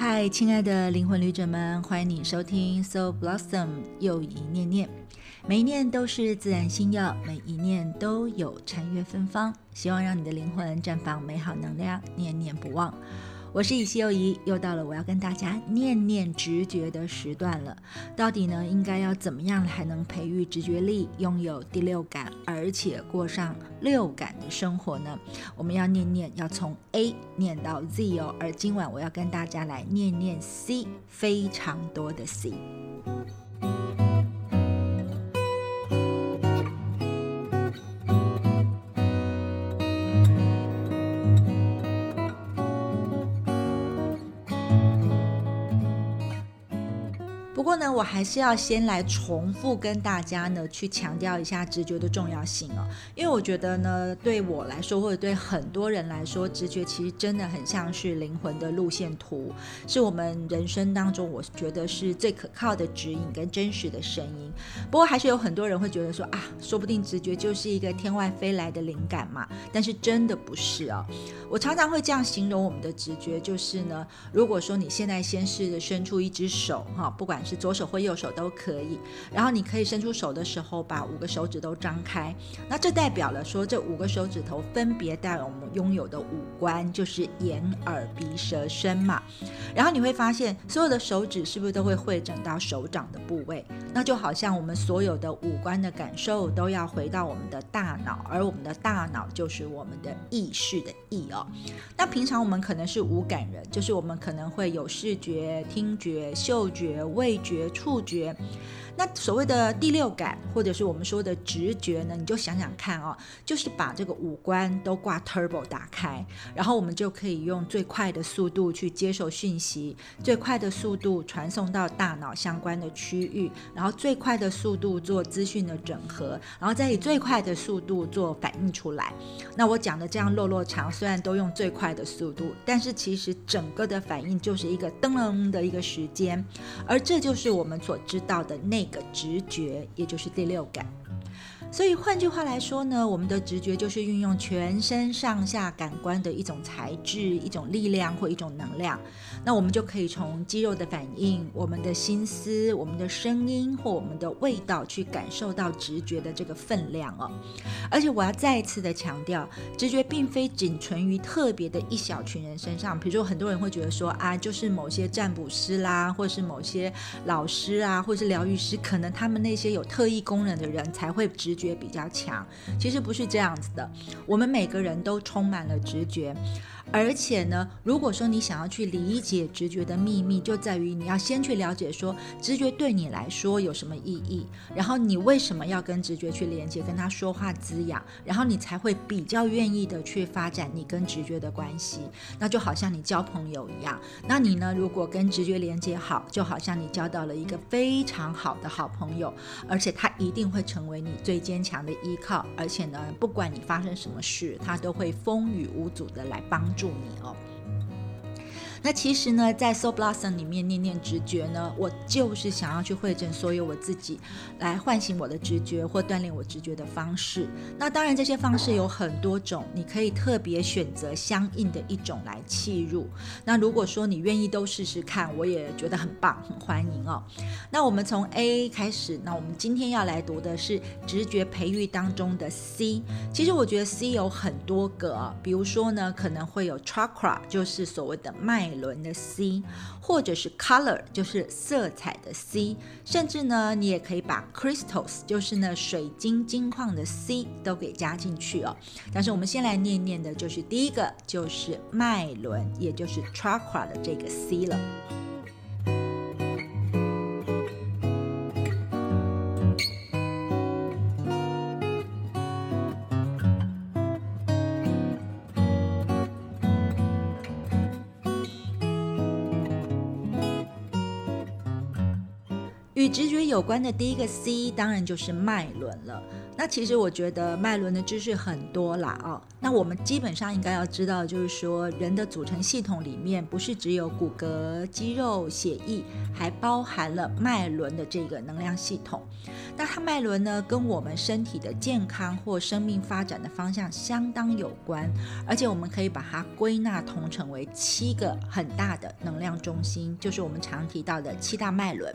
嗨，亲爱的灵魂旅者们，欢迎你收听 Soul Blossom 又一念念，每一念都是自然心药，每一念都有禅悦芬芳，希望让你的灵魂绽放美好能量，念念不忘。我是以西又怡，又到了我要跟大家念念直觉的时段了。到底呢，应该要怎么样才能培育直觉力，拥有第六感，而且过上六感的生活呢？我们要念念，要从 A 念到 Z 哦。而今晚我要跟大家来念念 C，非常多的 C。呢，我还是要先来重复跟大家呢去强调一下直觉的重要性哦，因为我觉得呢，对我来说，或者对很多人来说，直觉其实真的很像是灵魂的路线图，是我们人生当中我觉得是最可靠的指引跟真实的声音。不过还是有很多人会觉得说啊，说不定直觉就是一个天外飞来的灵感嘛，但是真的不是哦。我常常会这样形容我们的直觉，就是呢，如果说你现在先试着伸出一只手哈，不管是左手或右手都可以，然后你可以伸出手的时候，把五个手指都张开，那这代表了说这五个手指头分别代表我们拥有的五官，就是眼、耳、鼻、舌、身嘛。然后你会发现，所有的手指是不是都会汇整到手掌的部位？那就好像我们所有的五官的感受都要回到我们的大脑，而我们的大脑就是我们的意识的意哦。那平常我们可能是无感人，就是我们可能会有视觉、听觉、嗅觉、味觉。触觉。那所谓的第六感，或者是我们说的直觉呢？你就想想看哦，就是把这个五官都挂 turbo 打开，然后我们就可以用最快的速度去接受讯息，最快的速度传送到大脑相关的区域，然后最快的速度做资讯的整合，然后再以最快的速度做反应出来。那我讲的这样落落长，虽然都用最快的速度，但是其实整个的反应就是一个噔噔的一个时间，而这就是我们所知道的内。一个直觉，也就是第六感。所以换句话来说呢，我们的直觉就是运用全身上下感官的一种材质、一种力量或一种能量。那我们就可以从肌肉的反应、我们的心思、我们的声音或我们的味道去感受到直觉的这个分量哦。而且我要再一次的强调，直觉并非仅存于特别的一小群人身上。比如说，很多人会觉得说啊，就是某些占卜师啦，或是某些老师啊，或是疗愈师，可能他们那些有特异功能的人才会直。觉比较强，其实不是这样子的。我们每个人都充满了直觉。而且呢，如果说你想要去理解直觉的秘密，就在于你要先去了解说直觉对你来说有什么意义，然后你为什么要跟直觉去连接，跟他说话滋养，然后你才会比较愿意的去发展你跟直觉的关系。那就好像你交朋友一样，那你呢，如果跟直觉连接好，就好像你交到了一个非常好的好朋友，而且他一定会成为你最坚强的依靠，而且呢，不管你发生什么事，他都会风雨无阻的来帮。助你哦。那其实呢，在 Soul Blossom 里面念念直觉呢，我就是想要去会诊所有我自己来唤醒我的直觉或锻炼我直觉的方式。那当然这些方式有很多种，你可以特别选择相应的一种来切入。那如果说你愿意都试试看，我也觉得很棒，很欢迎哦。那我们从 A 开始，那我们今天要来读的是直觉培育当中的 C。其实我觉得 C 有很多个，比如说呢，可能会有 Chakra，就是所谓的脉。轮的 C，或者是 color，就是色彩的 C，甚至呢，你也可以把 crystals，就是呢水晶金矿的 C 都给加进去哦。但是我们先来念念的，就是第一个就是脉轮，也就是 chakra 的这个 C 了。与直觉有关的第一个 C，当然就是脉轮了。那其实我觉得脉轮的知识很多啦哦。那我们基本上应该要知道，就是说人的组成系统里面不是只有骨骼、肌肉、血液，还包含了脉轮的这个能量系统。那它脉轮呢，跟我们身体的健康或生命发展的方向相当有关，而且我们可以把它归纳同成为七个很大的能量中心，就是我们常提到的七大脉轮。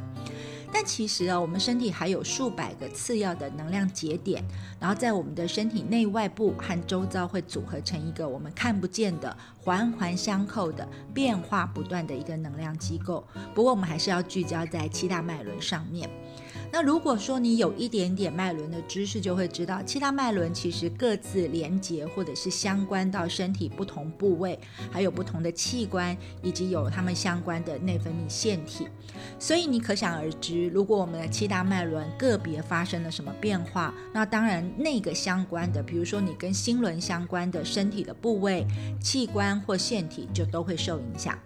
但其实啊，我们身体还有数百个次要的能量节点，然后在我们的身体内外部和周遭会组合成一个我们看不见的环环相扣的变化不断的一个能量机构。不过我们还是要聚焦在七大脉轮上面。那如果说你有一点点脉轮的知识，就会知道七大脉轮其实各自连接或者是相关到身体不同部位，还有不同的器官，以及有它们相关的内分泌腺体。所以你可想而知，如果我们的七大脉轮个别发生了什么变化，那当然那个相关的，比如说你跟心轮相关的身体的部位、器官或腺体，就都会受影响。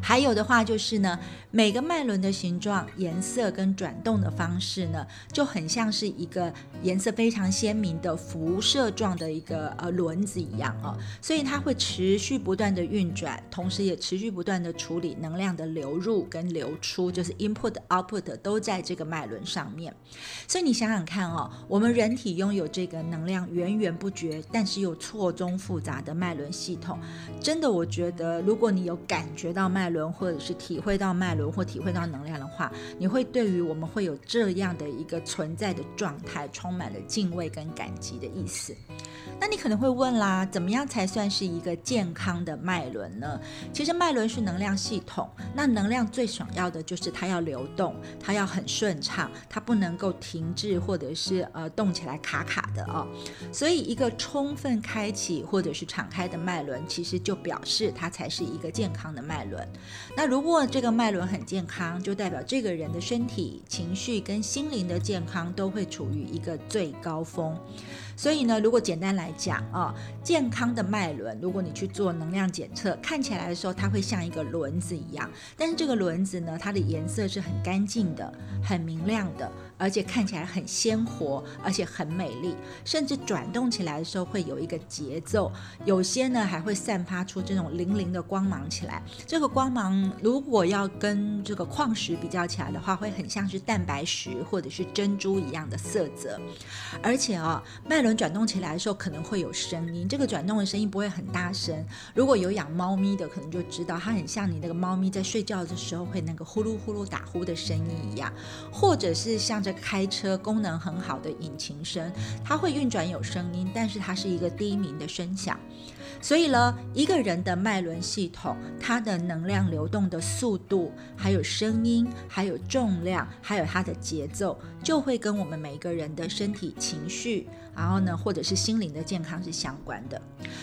还有的话就是呢，每个脉轮的形状、颜色跟转动的方式呢，就很像是一个颜色非常鲜明的辐射状的一个呃轮子一样哦，所以它会持续不断的运转，同时也持续不断的处理能量的流入跟流出，就是 input output 都在这个脉轮上面。所以你想想看哦，我们人体拥有这个能量源源不绝，但是又错综复杂的脉轮系统，真的，我觉得如果你有感觉到脉轮，或者是体会到脉轮或体会到能量的话，你会对于我们会有这样的一个存在的状态，充满了敬畏跟感激的意思。那你可能会问啦，怎么样才算是一个健康的脉轮呢？其实脉轮是能量系统，那能量最想要的就是它要流动，它要很顺畅，它不能够停滞或者是呃动起来卡卡的哦。所以一个充分开启或者是敞开的脉轮，其实就表示它才是一个健康的脉轮。那如果这个脉轮很健康，就代表这个人的身体、情绪跟心灵的健康都会处于一个最高峰。所以呢，如果简单来讲啊，健康的脉轮，如果你去做能量检测，看起来的时候，它会像一个轮子一样。但是这个轮子呢，它的颜色是很干净的、很明亮的，而且看起来很鲜活，而且很美丽。甚至转动起来的时候会有一个节奏，有些呢还会散发出这种粼粼的光芒起来。这个光芒如果要跟这个矿石比较起来的话，会很像是蛋白石或者是珍珠一样的色泽。而且啊，脉轮。转动起来的时候可能会有声音，这个转动的声音不会很大声。如果有养猫咪的，可能就知道它很像你那个猫咪在睡觉的时候会那个呼噜呼噜打呼的声音一样，或者是像这开车功能很好的引擎声，它会运转有声音，但是它是一个低鸣的声响。所以呢，一个人的脉轮系统，它的能量流动的速度，还有声音，还有重量，还有它的节奏，就会跟我们每一个人的身体、情绪，然后呢，或者是心灵的健康是相关的。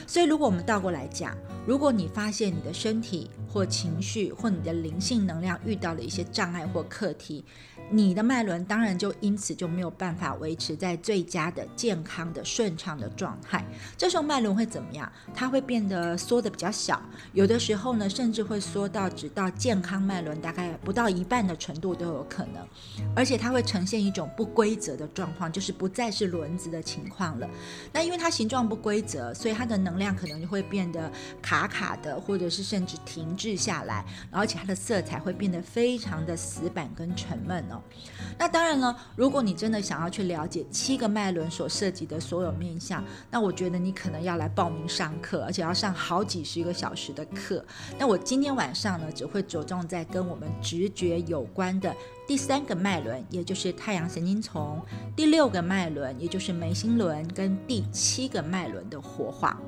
所以，如果我们倒过来讲，如果你发现你的身体或情绪或你的灵性能量遇到了一些障碍或课题，你的脉轮当然就因此就没有办法维持在最佳的健康的顺畅的状态。这时候脉轮会怎么样？它会变得缩的比较小，有的时候呢，甚至会缩到只到健康脉轮大概不到一半的程度都有可能。而且它会呈现一种不规则的状况，就是不再是轮子的情况了。那因为它形状不规则，所以它的能量可能就会变得卡卡的，或者是甚至停滞下来，而且它的色彩会变得非常的死板跟沉闷哦。那当然了，如果你真的想要去了解七个脉轮所涉及的所有面相，那我觉得你可能要来报名上课，而且要上好几十个小时的课。那我今天晚上呢，只会着重在跟我们直觉有关的第三个脉轮，也就是太阳神经丛；第六个脉轮，也就是眉心轮；跟第七个脉轮的活化。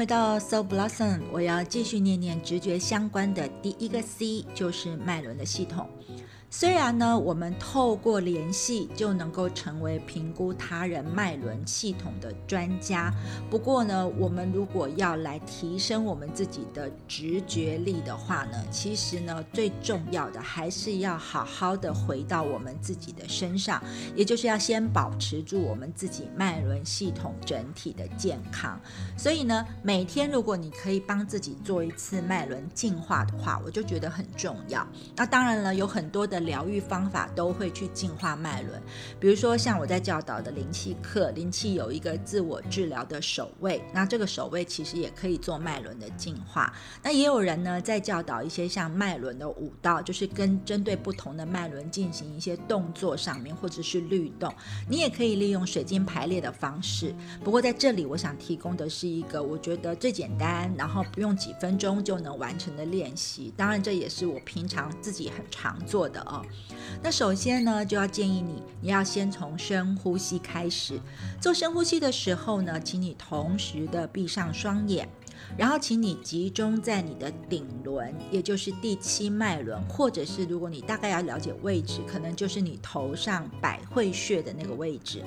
回到 So Blossom，我要继续念念直觉相关的第一个 C，就是脉轮的系统。虽然呢，我们透过联系就能够成为评估他人脉轮系统的专家，不过呢，我们如果要来提升我们自己的直觉力的话呢，其实呢，最重要的还是要好好的回到我们自己的身上，也就是要先保持住我们自己脉轮系统整体的健康。所以呢，每天如果你可以帮自己做一次脉轮净化的话，我就觉得很重要。那当然了，有很多的。疗愈方法都会去净化脉轮，比如说像我在教导的灵气课，灵气有一个自我治疗的守卫，那这个守卫其实也可以做脉轮的净化。那也有人呢在教导一些像脉轮的舞蹈，就是跟针对不同的脉轮进行一些动作上面或者是律动。你也可以利用水晶排列的方式。不过在这里，我想提供的是一个我觉得最简单，然后不用几分钟就能完成的练习。当然，这也是我平常自己很常做的。哦，那首先呢，就要建议你，你要先从深呼吸开始。做深呼吸的时候呢，请你同时的闭上双眼。然后，请你集中在你的顶轮，也就是第七脉轮，或者是如果你大概要了解位置，可能就是你头上百会穴的那个位置。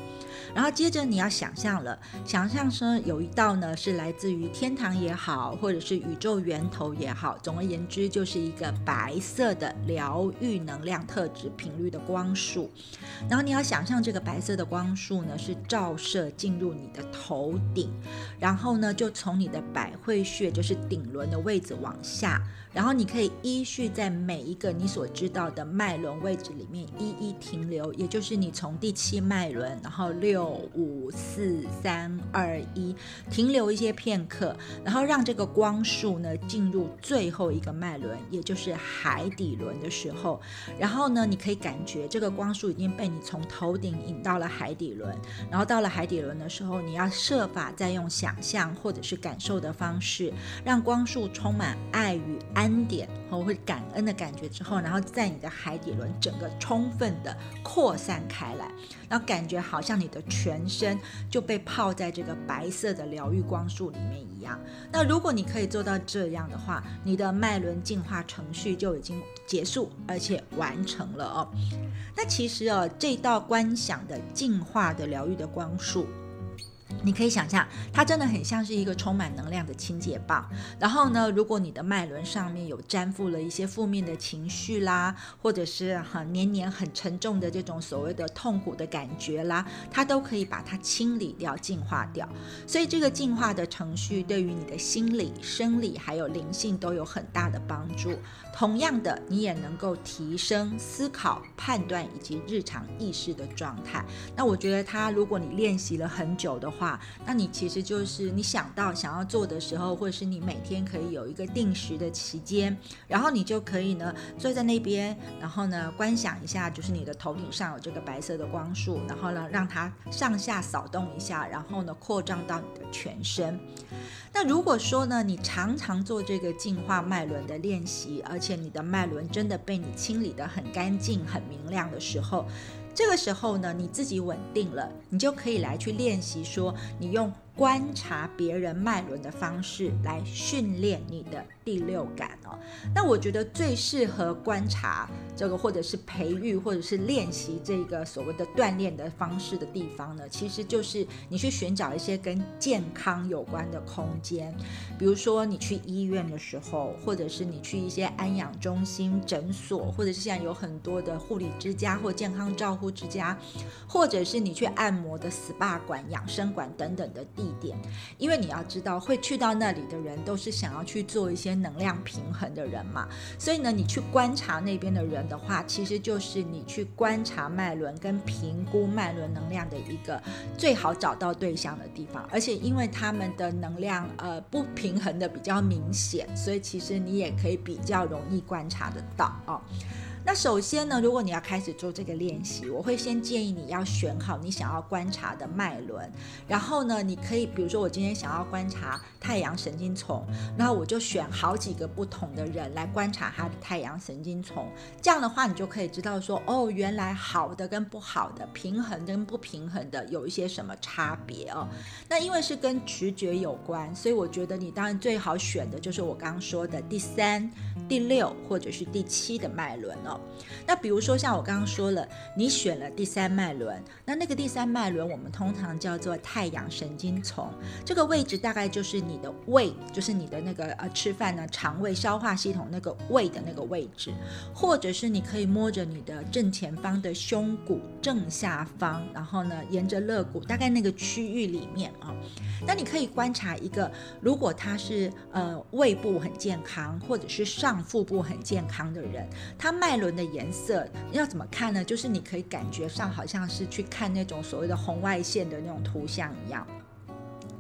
然后接着你要想象了，想象说有一道呢是来自于天堂也好，或者是宇宙源头也好，总而言之就是一个白色的疗愈能量特质频率的光束。然后你要想象这个白色的光束呢是照射进入你的头顶，然后呢就从你的百会。穴就是顶轮的位置往下，然后你可以依序在每一个你所知道的脉轮位置里面一一停留，也就是你从第七脉轮，然后六五四三二一停留一些片刻，然后让这个光束呢进入最后一个脉轮，也就是海底轮的时候，然后呢你可以感觉这个光束已经被你从头顶引到了海底轮，然后到了海底轮的时候，你要设法再用想象或者是感受的方。式让光束充满爱与爱恩典和会感恩的感觉之后，然后在你的海底轮整个充分的扩散开来，然后感觉好像你的全身就被泡在这个白色的疗愈光束里面一样。那如果你可以做到这样的话，你的脉轮净化程序就已经结束而且完成了哦。那其实哦，这道观想的净化的疗愈的光束。你可以想象，它真的很像是一个充满能量的清洁棒。然后呢，如果你的脉轮上面有粘附了一些负面的情绪啦，或者是很黏黏、很沉重的这种所谓的痛苦的感觉啦，它都可以把它清理掉、净化掉。所以这个净化的程序对于你的心理、生理还有灵性都有很大的帮助。同样的，你也能够提升思考、判断以及日常意识的状态。那我觉得，它如果你练习了很久的话，那你其实就是你想到想要做的时候，或者是你每天可以有一个定时的期间，然后你就可以呢坐在那边，然后呢观想一下，就是你的头顶上有这个白色的光束，然后呢让它上下扫动一下，然后呢扩张到你的全身。那如果说呢，你常常做这个净化脉轮的练习，而且你的脉轮真的被你清理得很干净、很明亮的时候，这个时候呢，你自己稳定了，你就可以来去练习，说你用。观察别人脉轮的方式来训练你的第六感哦。那我觉得最适合观察这个，或者是培育，或者是练习这个所谓的锻炼的方式的地方呢，其实就是你去寻找一些跟健康有关的空间，比如说你去医院的时候，或者是你去一些安养中心、诊所，或者是现在有很多的护理之家或健康照护之家，或者是你去按摩的 SPA 馆、养生馆等等的地。地点，因为你要知道，会去到那里的人都是想要去做一些能量平衡的人嘛，所以呢，你去观察那边的人的话，其实就是你去观察脉轮跟评估脉轮能量的一个最好找到对象的地方。而且因为他们的能量呃不平衡的比较明显，所以其实你也可以比较容易观察得到哦。那首先呢，如果你要开始做这个练习，我会先建议你要选好你想要观察的脉轮，然后呢，你可以比如说我今天想要观察太阳神经丛，那我就选好几个不同的人来观察他的太阳神经丛，这样的话你就可以知道说，哦，原来好的跟不好的，平衡跟不平衡的有一些什么差别哦。那因为是跟直觉有关，所以我觉得你当然最好选的就是我刚刚说的第三、第六或者是第七的脉轮哦。那比如说像我刚刚说了，你选了第三脉轮，那那个第三脉轮我们通常叫做太阳神经丛，这个位置大概就是你的胃，就是你的那个呃吃饭呢肠胃消化系统那个胃的那个位置，或者是你可以摸着你的正前方的胸骨正下方，然后呢沿着肋骨大概那个区域里面啊，那你可以观察一个，如果他是呃胃部很健康，或者是上腹部很健康的人，他脉轮的颜色要怎么看呢？就是你可以感觉上好像是去看那种所谓的红外线的那种图像一样。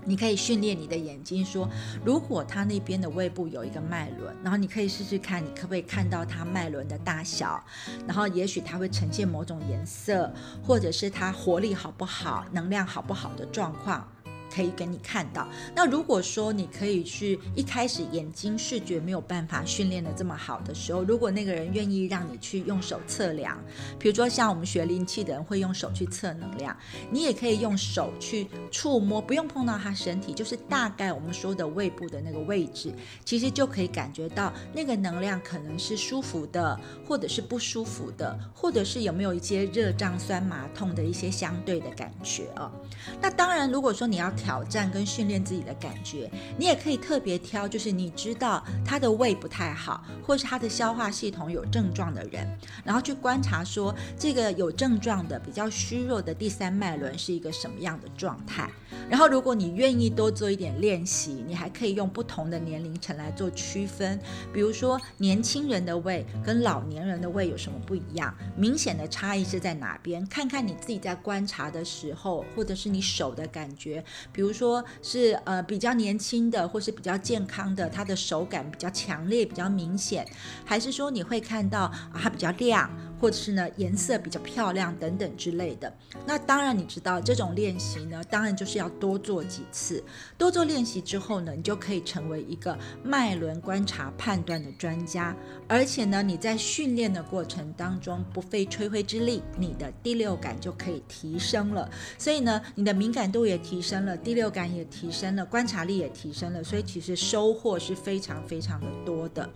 你可以训练你的眼睛，说如果他那边的胃部有一个脉轮，然后你可以试试看，你可不可以看到它脉轮的大小，然后也许它会呈现某种颜色，或者是它活力好不好、能量好不好的状况。可以给你看到。那如果说你可以去一开始眼睛视觉没有办法训练的这么好的时候，如果那个人愿意让你去用手测量，比如说像我们学灵气的人会用手去测能量，你也可以用手去触摸，不用碰到他身体，就是大概我们说的胃部的那个位置，其实就可以感觉到那个能量可能是舒服的，或者是不舒服的，或者是有没有一些热胀酸麻痛的一些相对的感觉啊。那当然，如果说你要。挑战跟训练自己的感觉，你也可以特别挑，就是你知道他的胃不太好，或是他的消化系统有症状的人，然后去观察说这个有症状的、比较虚弱的第三脉轮是一个什么样的状态。然后，如果你愿意多做一点练习，你还可以用不同的年龄层来做区分，比如说年轻人的胃跟老年人的胃有什么不一样，明显的差异是在哪边？看看你自己在观察的时候，或者是你手的感觉。比如说是呃比较年轻的，或是比较健康的，它的手感比较强烈、比较明显，还是说你会看到啊它比较亮，或者是呢颜色比较漂亮等等之类的。那当然你知道这种练习呢，当然就是要多做几次，多做练习之后呢，你就可以成为一个脉轮观察判断的专家。而且呢，你在训练的过程当中不费吹灰之力，你的第六感就可以提升了。所以呢，你的敏感度也提升了。第六感也提升了，观察力也提升了，所以其实收获是非常非常的多的。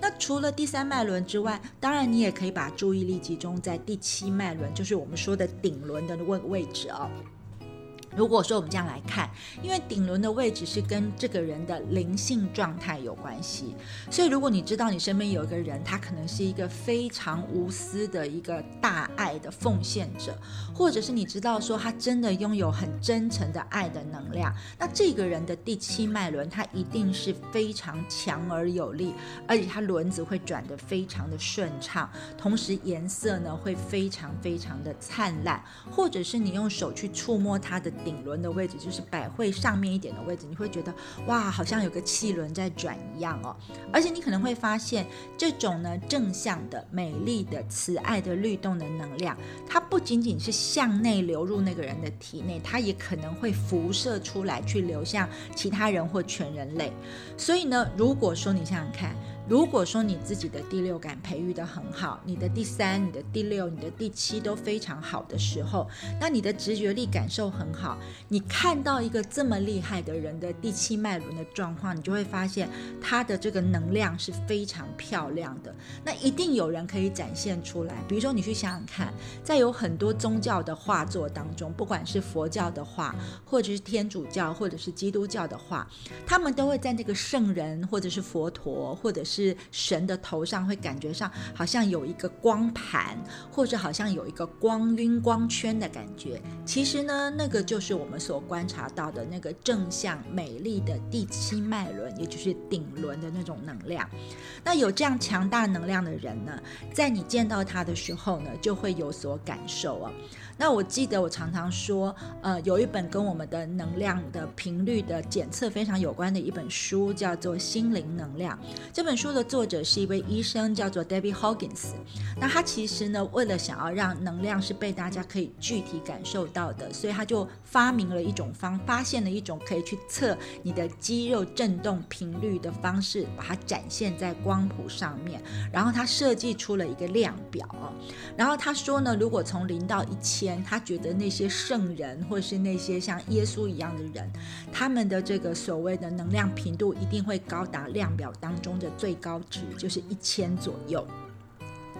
那除了第三脉轮之外，当然你也可以把注意力集中在第七脉轮，就是我们说的顶轮的位位置哦。如果说我们这样来看，因为顶轮的位置是跟这个人的灵性状态有关系，所以如果你知道你身边有一个人，他可能是一个非常无私的一个大爱的奉献者，或者是你知道说他真的拥有很真诚的爱的能量，那这个人的第七脉轮他一定是非常强而有力，而且他轮子会转得非常的顺畅，同时颜色呢会非常非常的灿烂，或者是你用手去触摸他的。顶轮的位置就是百会上面一点的位置，你会觉得哇，好像有个气轮在转一样哦。而且你可能会发现，这种呢正向的、美丽的、慈爱的律动的能量，它不仅仅是向内流入那个人的体内，它也可能会辐射出来，去流向其他人或全人类。所以呢，如果说你想想看。如果说你自己的第六感培育的很好，你的第三、你的第六、你的第七都非常好的时候，那你的直觉力感受很好，你看到一个这么厉害的人的第七脉轮的状况，你就会发现他的这个能量是非常漂亮的。那一定有人可以展现出来，比如说你去想想看，在有很多宗教的画作当中，不管是佛教的画，或者是天主教，或者是基督教的画，他们都会在这个圣人，或者是佛陀，或者是是神的头上会感觉上好像有一个光盘，或者好像有一个光晕光圈的感觉。其实呢，那个就是我们所观察到的那个正向美丽的第七脉轮，也就是顶轮的那种能量。那有这样强大能量的人呢，在你见到他的时候呢，就会有所感受啊。那我记得我常常说，呃，有一本跟我们的能量的频率的检测非常有关的一本书，叫做《心灵能量》。这本书的作者是一位医生，叫做 Debbie Hoggins。那他其实呢，为了想要让能量是被大家可以具体感受到的，所以他就发明了一种方，发现了一种可以去测你的肌肉振动频率的方式，把它展现在光谱上面。然后他设计出了一个量表。然后他说呢，如果从零到一千。他觉得那些圣人或是那些像耶稣一样的人，他们的这个所谓的能量频度一定会高达量表当中的最高值，就是一千左右。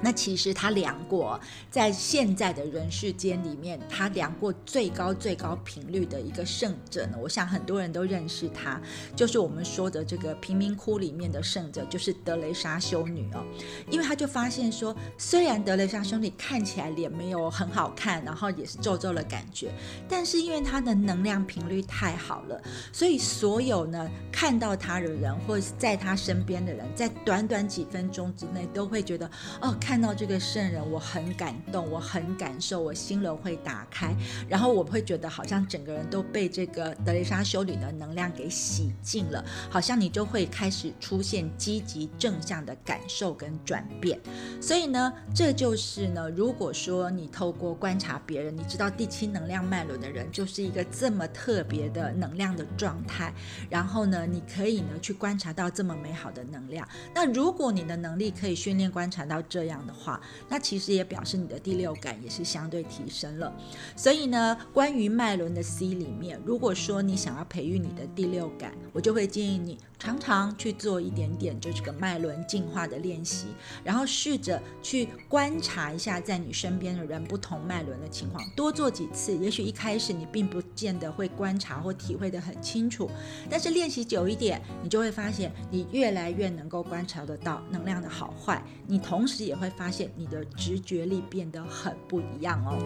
那其实他量过，在现在的人世间里面，他量过最高最高频率的一个圣者呢，我想很多人都认识他，就是我们说的这个贫民窟里面的圣者，就是德雷莎修女哦。因为他就发现说，虽然德雷莎修女看起来脸没有很好看，然后也是皱皱的感觉，但是因为她的能量频率太好了，所以所有呢看到她的人或者是在她身边的人，在短短几分钟之内都会觉得哦看。看到这个圣人，我很感动，我很感受，我心轮会打开，然后我会觉得好像整个人都被这个德蕾莎修女的能量给洗净了，好像你就会开始出现积极正向的感受跟转变。所以呢，这就是呢，如果说你透过观察别人，你知道第七能量脉轮的人就是一个这么特别的能量的状态，然后呢，你可以呢去观察到这么美好的能量。那如果你的能力可以训练观察到这样。的话，那其实也表示你的第六感也是相对提升了。所以呢，关于脉轮的 C 里面，如果说你想要培育你的第六感，我就会建议你常常去做一点点就这个脉轮进化的练习，然后试着去观察一下在你身边的人不同脉轮的情况，多做几次。也许一开始你并不见得会观察或体会的很清楚，但是练习久一点，你就会发现你越来越能够观察得到能量的好坏。你同时也会。发现你的直觉力变得很不一样哦。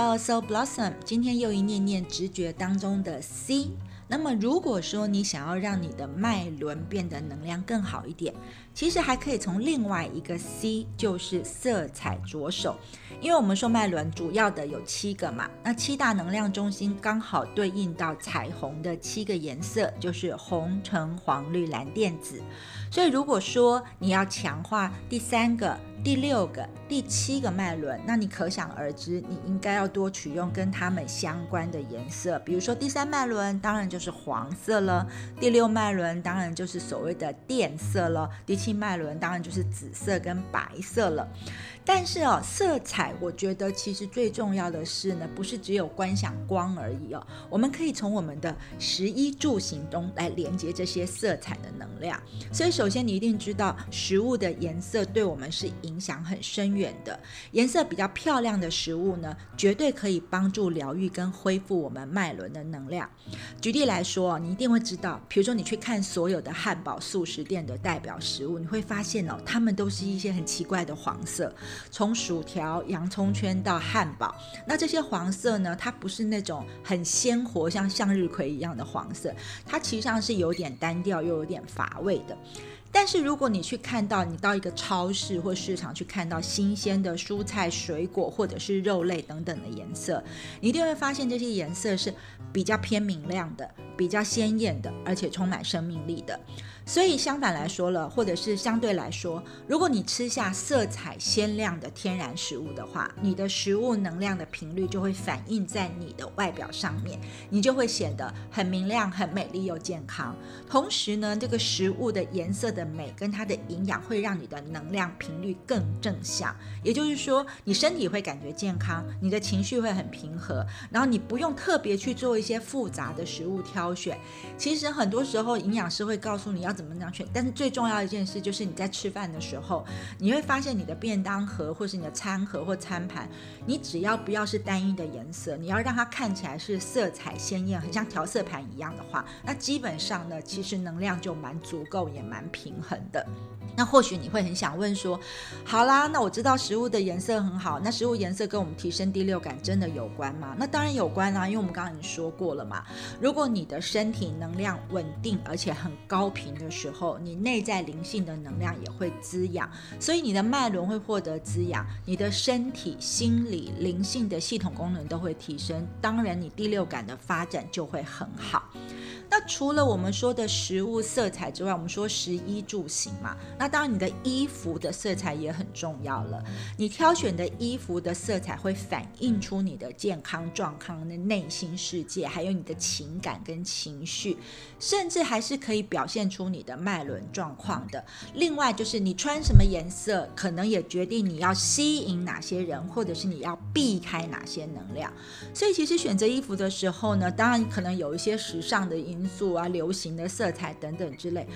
到 So Blossom，今天又一念念直觉当中的 C。那么，如果说你想要让你的脉轮变得能量更好一点，其实还可以从另外一个 C，就是色彩着手。因为我们说脉轮主要的有七个嘛，那七大能量中心刚好对应到彩虹的七个颜色，就是红、橙、黄、绿、蓝、靛、紫。所以，如果说你要强化第三个。第六个、第七个脉轮，那你可想而知，你应该要多取用跟它们相关的颜色，比如说第三脉轮，当然就是黄色了；第六脉轮，当然就是所谓的靛色了；第七脉轮，当然就是紫色跟白色了。但是哦，色彩我觉得其实最重要的是呢，不是只有观想光而已哦。我们可以从我们的食衣住行中来连接这些色彩的能量。所以首先你一定知道，食物的颜色对我们是影影响很深远的。颜色比较漂亮的食物呢，绝对可以帮助疗愈跟恢复我们脉轮的能量。举例来说，你一定会知道，比如说你去看所有的汉堡素食店的代表食物，你会发现哦，它们都是一些很奇怪的黄色。从薯条、洋葱圈到汉堡，那这些黄色呢？它不是那种很鲜活，像向日葵一样的黄色，它其实上是有点单调又有点乏味的。但是如果你去看到，你到一个超市或市场去看到新鲜的蔬菜、水果或者是肉类等等的颜色，你一定会发现这些颜色是比较偏明亮的、比较鲜艳的，而且充满生命力的。所以相反来说了，或者是相对来说，如果你吃下色彩鲜亮的天然食物的话，你的食物能量的频率就会反映在你的外表上面，你就会显得很明亮、很美丽又健康。同时呢，这个食物的颜色的美跟它的营养会让你的能量频率更正向，也就是说，你身体会感觉健康，你的情绪会很平和，然后你不用特别去做一些复杂的食物挑选。其实很多时候，营养师会告诉你要。怎么样选？但是最重要一件事就是你在吃饭的时候，你会发现你的便当盒或是你的餐盒或餐盘，你只要不要是单一的颜色，你要让它看起来是色彩鲜艳，很像调色盘一样的话，那基本上呢，其实能量就蛮足够，也蛮平衡的。那或许你会很想问说，好啦，那我知道食物的颜色很好，那食物颜色跟我们提升第六感真的有关吗？那当然有关啦，因为我们刚刚已经说过了嘛。如果你的身体能量稳定而且很高频的时候，你内在灵性的能量也会滋养，所以你的脉轮会获得滋养，你的身体、心理、灵性的系统功能都会提升，当然你第六感的发展就会很好。那除了我们说的食物色彩之外，我们说食衣住行嘛。那当然，你的衣服的色彩也很重要了。你挑选的衣服的色彩会反映出你的健康状况的内心世界，还有你的情感跟情绪，甚至还是可以表现出你的脉轮状况的。另外，就是你穿什么颜色，可能也决定你要吸引哪些人，或者是你要避开哪些能量。所以，其实选择衣服的时候呢，当然可能有一些时尚的因。素啊，流行的色彩等等之类。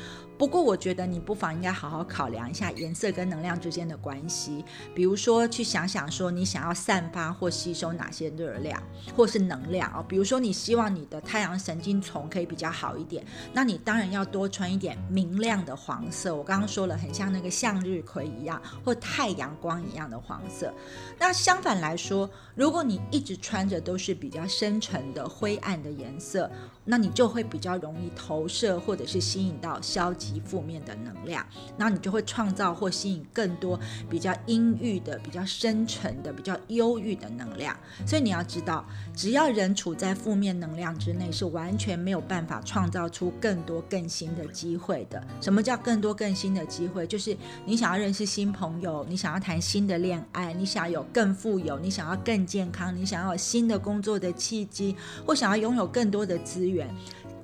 不过，我觉得你不妨应该好好考量一下颜色跟能量之间的关系。比如说，去想想说你想要散发或吸收哪些热量或是能量啊。比如说，你希望你的太阳神经丛可以比较好一点，那你当然要多穿一点明亮的黄色。我刚刚说了，很像那个向日葵一样，或太阳光一样的黄色。那相反来说，如果你一直穿着都是比较深沉的灰暗的颜色，那你就会比较容易投射或者是吸引到消极负面的能量，那你就会创造或吸引更多比较阴郁的、比较深沉的、比较忧郁的能量。所以你要知道，只要人处在负面能量之内，是完全没有办法创造出更多更新的机会的。什么叫更多更新的机会？就是你想要认识新朋友，你想要谈新的恋爱，你想要有更富有，你想要更健康，你想要有新的工作的契机，或想要拥有更多的资源。远，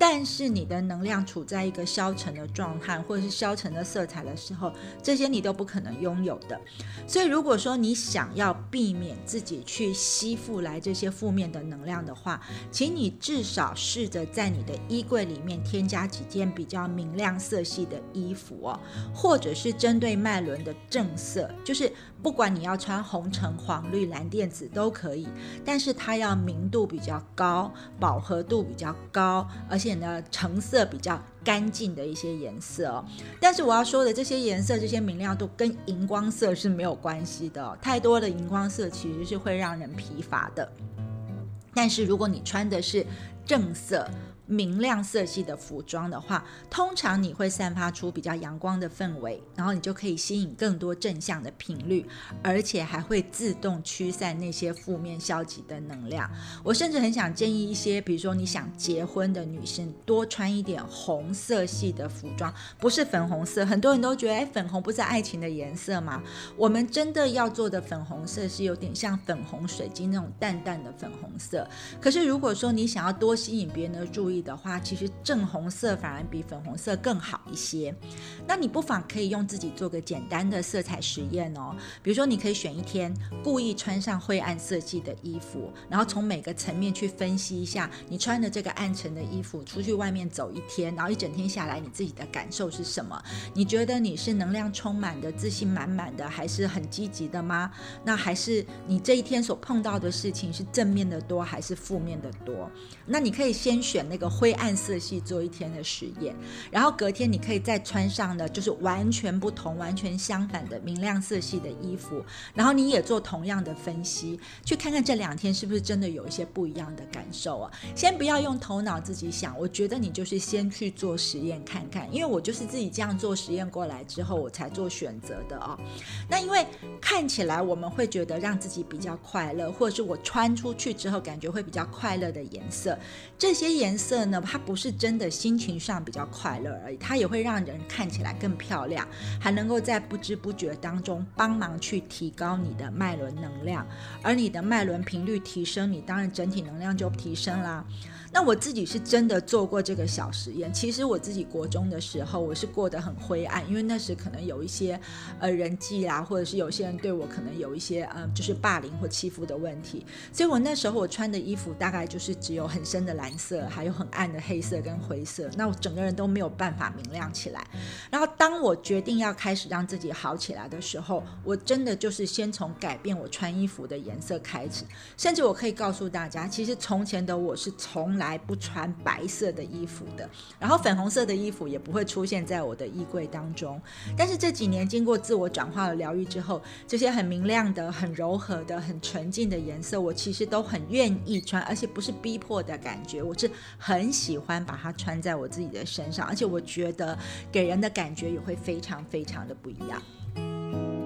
但是你的能量处在一个消沉的状态，或者是消沉的色彩的时候，这些你都不可能拥有的。所以，如果说你想要避免自己去吸附来这些负面的能量的话，请你至少试着在你的衣柜里面添加几件比较明亮色系的衣服哦，或者是针对脉轮的正色，就是。不管你要穿红橙黄绿蓝靛紫都可以，但是它要明度比较高，饱和度比较高，而且显得成色比较干净的一些颜色哦。但是我要说的这些颜色，这些明亮度跟荧光色是没有关系的，太多的荧光色其实是会让人疲乏的。但是如果你穿的是正色，明亮色系的服装的话，通常你会散发出比较阳光的氛围，然后你就可以吸引更多正向的频率，而且还会自动驱散那些负面消极的能量。我甚至很想建议一些，比如说你想结婚的女生，多穿一点红色系的服装，不是粉红色。很多人都觉得，哎，粉红不是爱情的颜色吗？我们真的要做的粉红色是有点像粉红水晶那种淡淡的粉红色。可是如果说你想要多吸引别人的注意，的话，其实正红色反而比粉红色更好一些。那你不妨可以用自己做个简单的色彩实验哦。比如说，你可以选一天，故意穿上灰暗色系的衣服，然后从每个层面去分析一下，你穿的这个暗沉的衣服出去外面走一天，然后一整天下来，你自己的感受是什么？你觉得你是能量充满的、自信满满的，还是很积极的吗？那还是你这一天所碰到的事情是正面的多，还是负面的多？那你可以先选那。个灰暗色系做一天的实验，然后隔天你可以再穿上的就是完全不同、完全相反的明亮色系的衣服，然后你也做同样的分析，去看看这两天是不是真的有一些不一样的感受啊？先不要用头脑自己想，我觉得你就是先去做实验看看，因为我就是自己这样做实验过来之后，我才做选择的哦。那因为看起来我们会觉得让自己比较快乐，或者是我穿出去之后感觉会比较快乐的颜色，这些颜色。呢，它不是真的心情上比较快乐而已，它也会让人看起来更漂亮，还能够在不知不觉当中帮忙去提高你的脉轮能量，而你的脉轮频率提升，你当然整体能量就提升啦。那我自己是真的做过这个小实验。其实我自己国中的时候，我是过得很灰暗，因为那时可能有一些呃人际啦，或者是有些人对我可能有一些嗯就是霸凌或欺负的问题。所以我那时候我穿的衣服大概就是只有很深的蓝色，还有很暗的黑色跟灰色。那我整个人都没有办法明亮起来。然后当我决定要开始让自己好起来的时候，我真的就是先从改变我穿衣服的颜色开始。甚至我可以告诉大家，其实从前的我是从来不穿白色的衣服的，然后粉红色的衣服也不会出现在我的衣柜当中。但是这几年经过自我转化的疗愈之后，这些很明亮的、很柔和的、很纯净的颜色，我其实都很愿意穿，而且不是逼迫的感觉，我是很喜欢把它穿在我自己的身上，而且我觉得给人的感觉也会非常非常的不一样。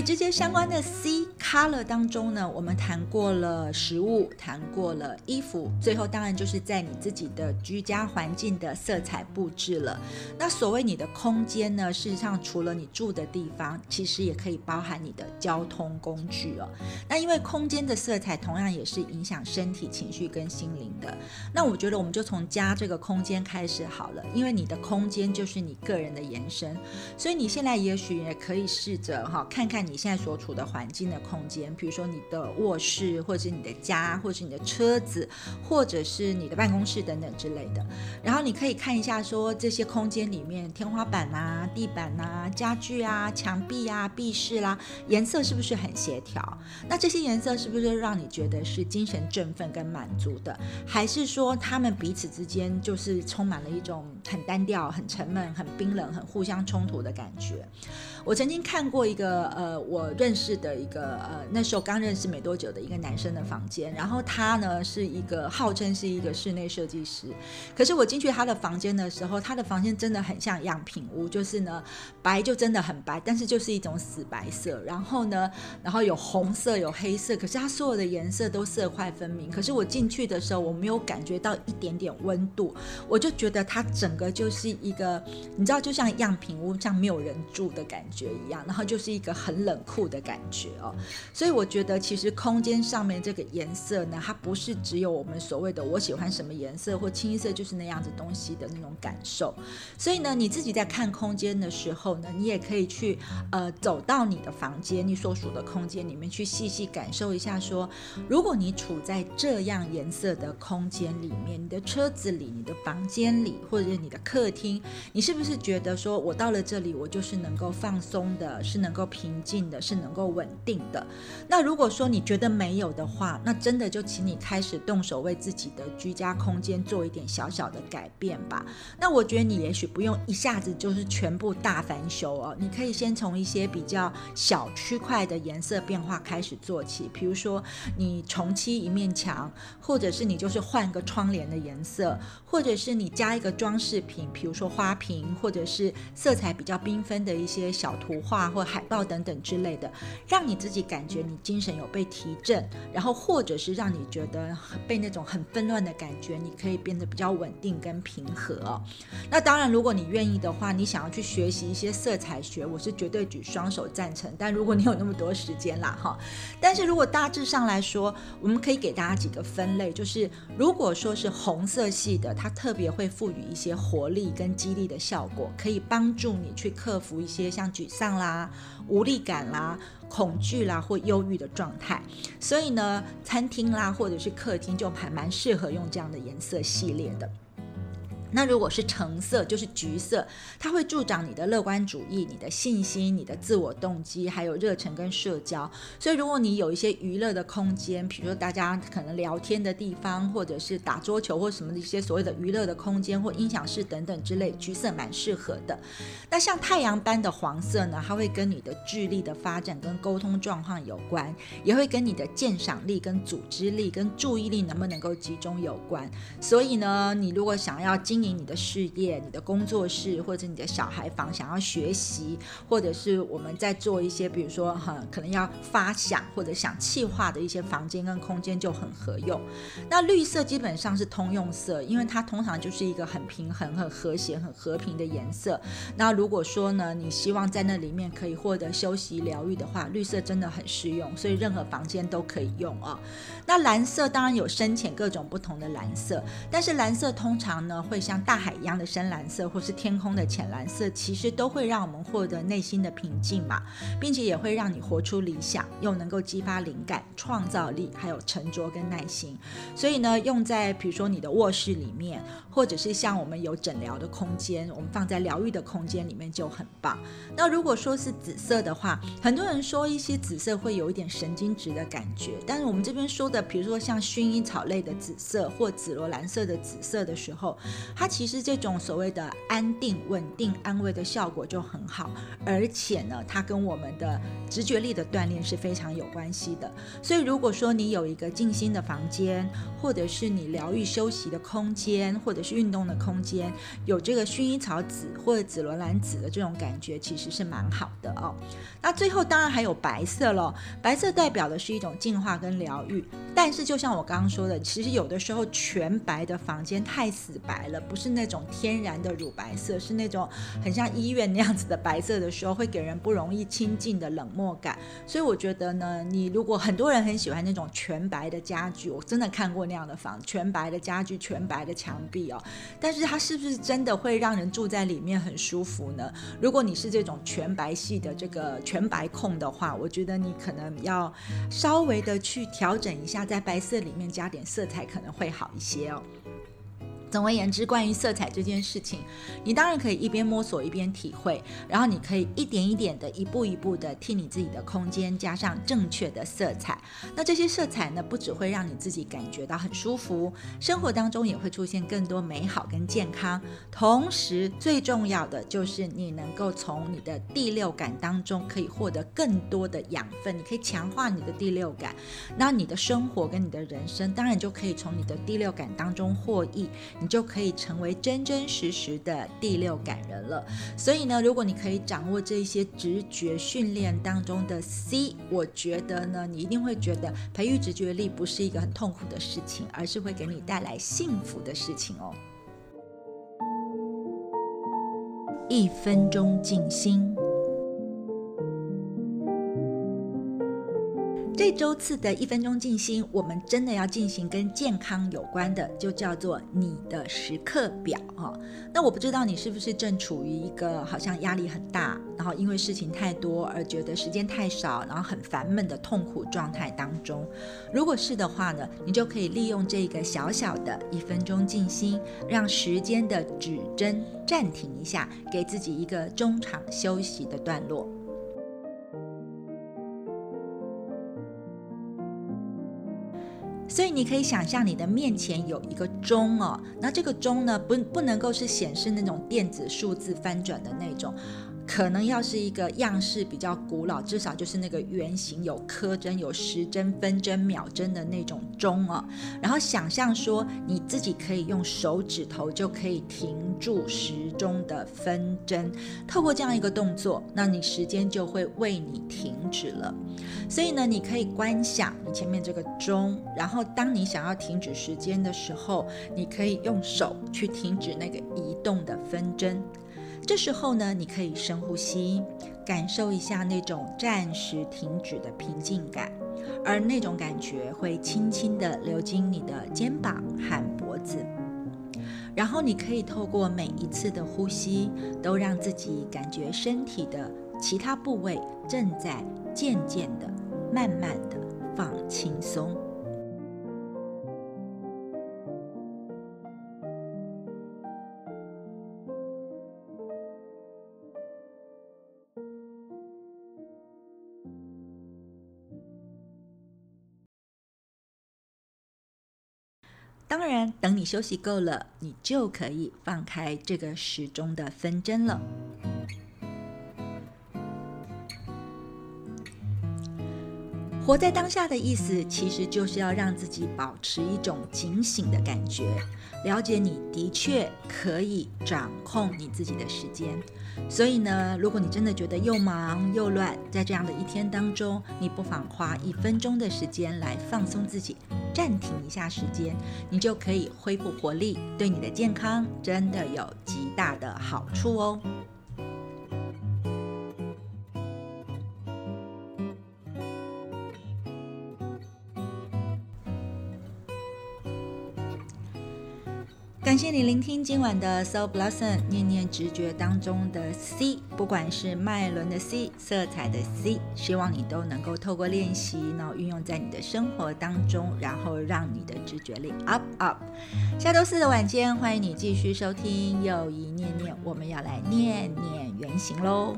直接相关的 C color 当中呢，我们谈过了食物，谈过了衣服，最后当然就是在你自己的居家环境的色彩布置了。那所谓你的空间呢，事实上除了你住的地方，其实也可以包含你的交通工具哦。那因为空间的色彩同样也是影响身体、情绪跟心灵的。那我觉得我们就从家这个空间开始好了，因为你的空间就是你个人的延伸，所以你现在也许也可以试着哈，看看你。现在所处的环境的空间，比如说你的卧室，或者是你的家，或者是你的车子，或者是你的办公室等等之类的。然后你可以看一下，说这些空间里面，天花板啊、地板啊、家具啊、墙壁啊、壁饰啦，颜色是不是很协调？那这些颜色是不是让你觉得是精神振奋跟满足的？还是说他们彼此之间就是充满了一种很单调、很沉闷、很冰冷、很互相冲突的感觉？我曾经看过一个呃。我认识的一个呃，那时候刚认识没多久的一个男生的房间，然后他呢是一个号称是一个室内设计师，可是我进去他的房间的时候，他的房间真的很像样品屋，就是呢白就真的很白，但是就是一种死白色，然后呢，然后有红色有黑色，可是它所有的颜色都色块分明，可是我进去的时候我没有感觉到一点点温度，我就觉得它整整个就是一个你知道就像样品屋，像没有人住的感觉一样，然后就是一个很冷。冷酷的感觉哦，所以我觉得其实空间上面这个颜色呢，它不是只有我们所谓的我喜欢什么颜色或清一色就是那样子东西的那种感受。所以呢，你自己在看空间的时候呢，你也可以去呃走到你的房间，你所属的空间里面去细细感受一下，说如果你处在这样颜色的空间里面，你的车子里、你的房间里或者你的客厅，你是不是觉得说我到了这里，我就是能够放松的，是能够平静。的是能够稳定的。那如果说你觉得没有的话，那真的就请你开始动手为自己的居家空间做一点小小的改变吧。那我觉得你也许不用一下子就是全部大翻修哦，你可以先从一些比较小区块的颜色变化开始做起。比如说你重漆一面墙，或者是你就是换个窗帘的颜色，或者是你加一个装饰饰品，比如说花瓶，或者是色彩比较缤纷的一些小图画或海报等等。之类的，让你自己感觉你精神有被提振，然后或者是让你觉得被那种很纷乱的感觉，你可以变得比较稳定跟平和。那当然，如果你愿意的话，你想要去学习一些色彩学，我是绝对举双手赞成。但如果你有那么多时间啦，哈，但是如果大致上来说，我们可以给大家几个分类，就是如果说是红色系的，它特别会赋予一些活力跟激励的效果，可以帮助你去克服一些像沮丧啦、无力感。啦，恐惧啦，或忧郁的状态，所以呢，餐厅啦，或者是客厅，就还蛮适合用这样的颜色系列的。那如果是橙色，就是橘色，它会助长你的乐观主义、你的信心、你的自我动机，还有热忱跟社交。所以，如果你有一些娱乐的空间，比如说大家可能聊天的地方，或者是打桌球或什么的一些所谓的娱乐的空间或音响室等等之类，橘色蛮适合的。那像太阳般的黄色呢，它会跟你的智力的发展跟沟通状况有关，也会跟你的鉴赏力、跟组织力、跟注意力能不能够集中有关。所以呢，你如果想要经你的事业、你的工作室或者你的小孩房想要学习，或者是我们在做一些，比如说哈，可能要发想或者想气化的一些房间跟空间就很合用。那绿色基本上是通用色，因为它通常就是一个很平衡、很和谐、很和平的颜色。那如果说呢，你希望在那里面可以获得休息疗愈的话，绿色真的很适用，所以任何房间都可以用啊。那蓝色当然有深浅各种不同的蓝色，但是蓝色通常呢会像像大海一样的深蓝色，或是天空的浅蓝色，其实都会让我们获得内心的平静嘛，并且也会让你活出理想，又能够激发灵感、创造力，还有沉着跟耐心。所以呢，用在比如说你的卧室里面，或者是像我们有诊疗的空间，我们放在疗愈的空间里面就很棒。那如果说是紫色的话，很多人说一些紫色会有一点神经质的感觉，但是我们这边说的，比如说像薰衣草类的紫色或紫罗兰色的紫色的时候，它其实这种所谓的安定、稳定、安慰的效果就很好，而且呢，它跟我们的直觉力的锻炼是非常有关系的。所以如果说你有一个静心的房间，或者是你疗愈休息的空间，或者是运动的空间，有这个薰衣草紫或者紫罗兰紫的这种感觉，其实是蛮好的哦。那最后当然还有白色咯，白色代表的是一种净化跟疗愈。但是就像我刚刚说的，其实有的时候全白的房间太死白了，不是那种天然的乳白色，是那种很像医院那样子的白色的时候，会给人不容易亲近的冷漠感。所以我觉得呢，你如果很多人很喜欢那种全白的家具，我真的看过那样的房，全白的家具、全白的墙壁哦。但是它是不是真的会让人住在里面很舒服呢？如果你是这种全白系的这个全白控的话，我觉得你可能要稍微的去调整一下。在白色里面加点色彩可能会好一些哦。总而言之，关于色彩这件事情，你当然可以一边摸索一边体会，然后你可以一点一点的、一步一步的替你自己的空间加上正确的色彩。那这些色彩呢，不只会让你自己感觉到很舒服，生活当中也会出现更多美好跟健康。同时，最重要的就是你能够从你的第六感当中可以获得更多的养分，你可以强化你的第六感。那你的生活跟你的人生，当然就可以从你的第六感当中获益。你就可以成为真真实实的第六感人了。所以呢，如果你可以掌握这些直觉训练当中的 C，我觉得呢，你一定会觉得培育直觉力不是一个很痛苦的事情，而是会给你带来幸福的事情哦。一分钟静心。这周次的一分钟静心，我们真的要进行跟健康有关的，就叫做你的时刻表哈。那我不知道你是不是正处于一个好像压力很大，然后因为事情太多而觉得时间太少，然后很烦闷的痛苦状态当中。如果是的话呢，你就可以利用这个小小的一分钟静心，让时间的指针暂停一下，给自己一个中场休息的段落。所以你可以想象你的面前有一个钟哦，那这个钟呢，不不能够是显示那种电子数字翻转的那种。可能要是一个样式比较古老，至少就是那个圆形有刻针、有时针、分针、秒针的那种钟哦。然后想象说你自己可以用手指头就可以停住时钟的分针，透过这样一个动作，那你时间就会为你停止了。所以呢，你可以观想你前面这个钟，然后当你想要停止时间的时候，你可以用手去停止那个移动的分针。这时候呢，你可以深呼吸，感受一下那种暂时停止的平静感，而那种感觉会轻轻地流经你的肩膀和脖子。然后你可以透过每一次的呼吸，都让自己感觉身体的其他部位正在渐渐的、慢慢的放轻松。当然，等你休息够了，你就可以放开这个时钟的分针了。活在当下的意思，其实就是要让自己保持一种警醒的感觉，了解你的确可以掌控你自己的时间。所以呢，如果你真的觉得又忙又乱，在这样的一天当中，你不妨花一分钟的时间来放松自己。暂停一下时间，你就可以恢复活力，对你的健康真的有极大的好处哦。感谢你聆听今晚的 Soul Blossom，念念直觉当中的 C，不管是脉轮的 C，色彩的 C，希望你都能够透过练习，然后运用在你的生活当中，然后让你的直觉力 up up。下周四的晚间，欢迎你继续收听又一念念，我们要来念念原形喽。